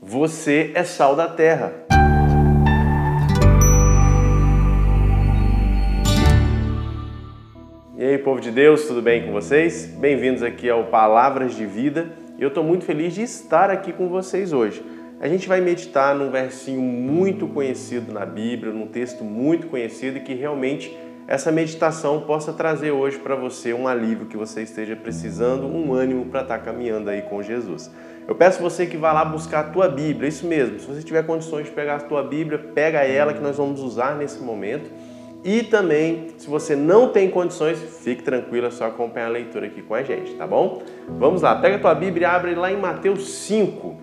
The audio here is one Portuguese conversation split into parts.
Você é sal da terra. E aí, povo de Deus, tudo bem com vocês? Bem-vindos aqui ao Palavras de Vida. Eu estou muito feliz de estar aqui com vocês hoje. A gente vai meditar num versinho muito conhecido na Bíblia, num texto muito conhecido e que realmente essa meditação possa trazer hoje para você um alívio que você esteja precisando, um ânimo para estar tá caminhando aí com Jesus. Eu peço você que vá lá buscar a tua Bíblia, isso mesmo. Se você tiver condições de pegar a tua Bíblia, pega ela que nós vamos usar nesse momento. E também, se você não tem condições, fique tranquilo, é só acompanhar a leitura aqui com a gente, tá bom? Vamos lá, pega a tua Bíblia e abre lá em Mateus 5.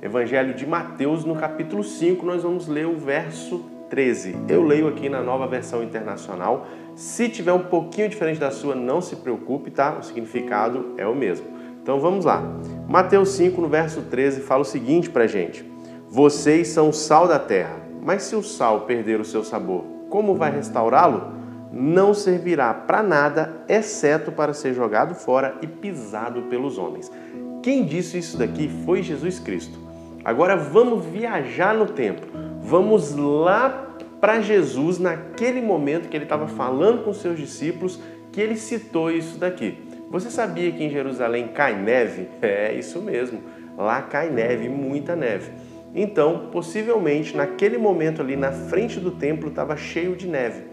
Evangelho de Mateus, no capítulo 5, nós vamos ler o verso 13. Eu leio aqui na nova versão internacional. Se tiver um pouquinho diferente da sua, não se preocupe, tá? O significado é o mesmo. Então vamos lá. Mateus 5, no verso 13, fala o seguinte pra gente: Vocês são o sal da terra, mas se o sal perder o seu sabor, como vai restaurá-lo? Não servirá para nada, exceto para ser jogado fora e pisado pelos homens. Quem disse isso daqui foi Jesus Cristo. Agora vamos viajar no tempo. Vamos lá para Jesus naquele momento que ele estava falando com seus discípulos, que ele citou isso daqui. Você sabia que em Jerusalém cai neve? É isso mesmo. Lá cai neve, muita neve. Então, possivelmente, naquele momento ali na frente do templo estava cheio de neve.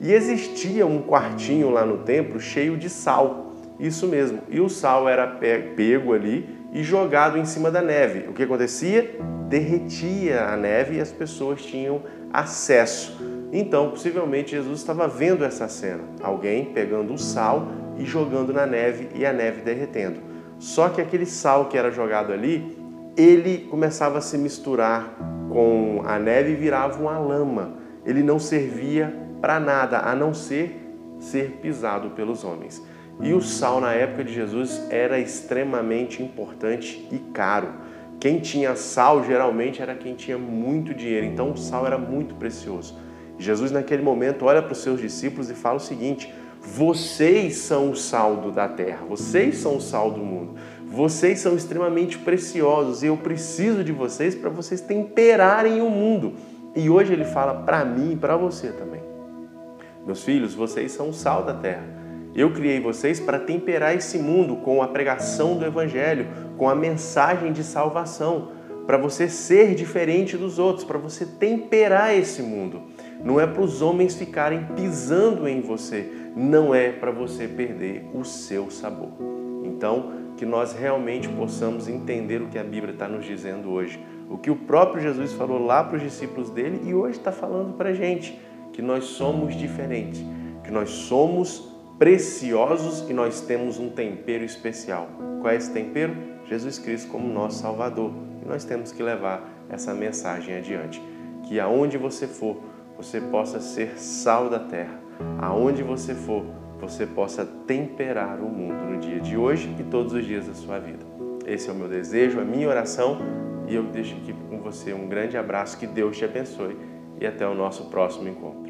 E existia um quartinho lá no templo cheio de sal. Isso mesmo. E o sal era pego ali e jogado em cima da neve. O que acontecia? Derretia a neve e as pessoas tinham acesso. Então, possivelmente, Jesus estava vendo essa cena: alguém pegando o sal e jogando na neve e a neve derretendo. Só que aquele sal que era jogado ali, ele começava a se misturar com a neve e virava uma lama. Ele não servia para nada a não ser ser pisado pelos homens. E o sal na época de Jesus era extremamente importante e caro. Quem tinha sal geralmente era quem tinha muito dinheiro, então o sal era muito precioso. Jesus, naquele momento, olha para os seus discípulos e fala o seguinte: vocês são o saldo da terra, vocês são o sal do mundo, vocês são extremamente preciosos e eu preciso de vocês para vocês temperarem o mundo. E hoje ele fala para mim e para você também. Meus filhos, vocês são o sal da terra. Eu criei vocês para temperar esse mundo com a pregação do Evangelho, com a mensagem de salvação, para você ser diferente dos outros, para você temperar esse mundo. Não é para os homens ficarem pisando em você, não é para você perder o seu sabor. Então, que nós realmente possamos entender o que a Bíblia está nos dizendo hoje, o que o próprio Jesus falou lá para os discípulos dele e hoje está falando para a gente, que nós somos diferentes, que nós somos preciosos e nós temos um tempero especial. Qual é esse tempero? Jesus Cristo como nosso Salvador. E nós temos que levar essa mensagem adiante. Que aonde você for, você possa ser sal da terra. Aonde você for, você possa temperar o mundo no dia de hoje e todos os dias da sua vida. Esse é o meu desejo, a minha oração e eu deixo aqui com você um grande abraço, que Deus te abençoe e até o nosso próximo encontro.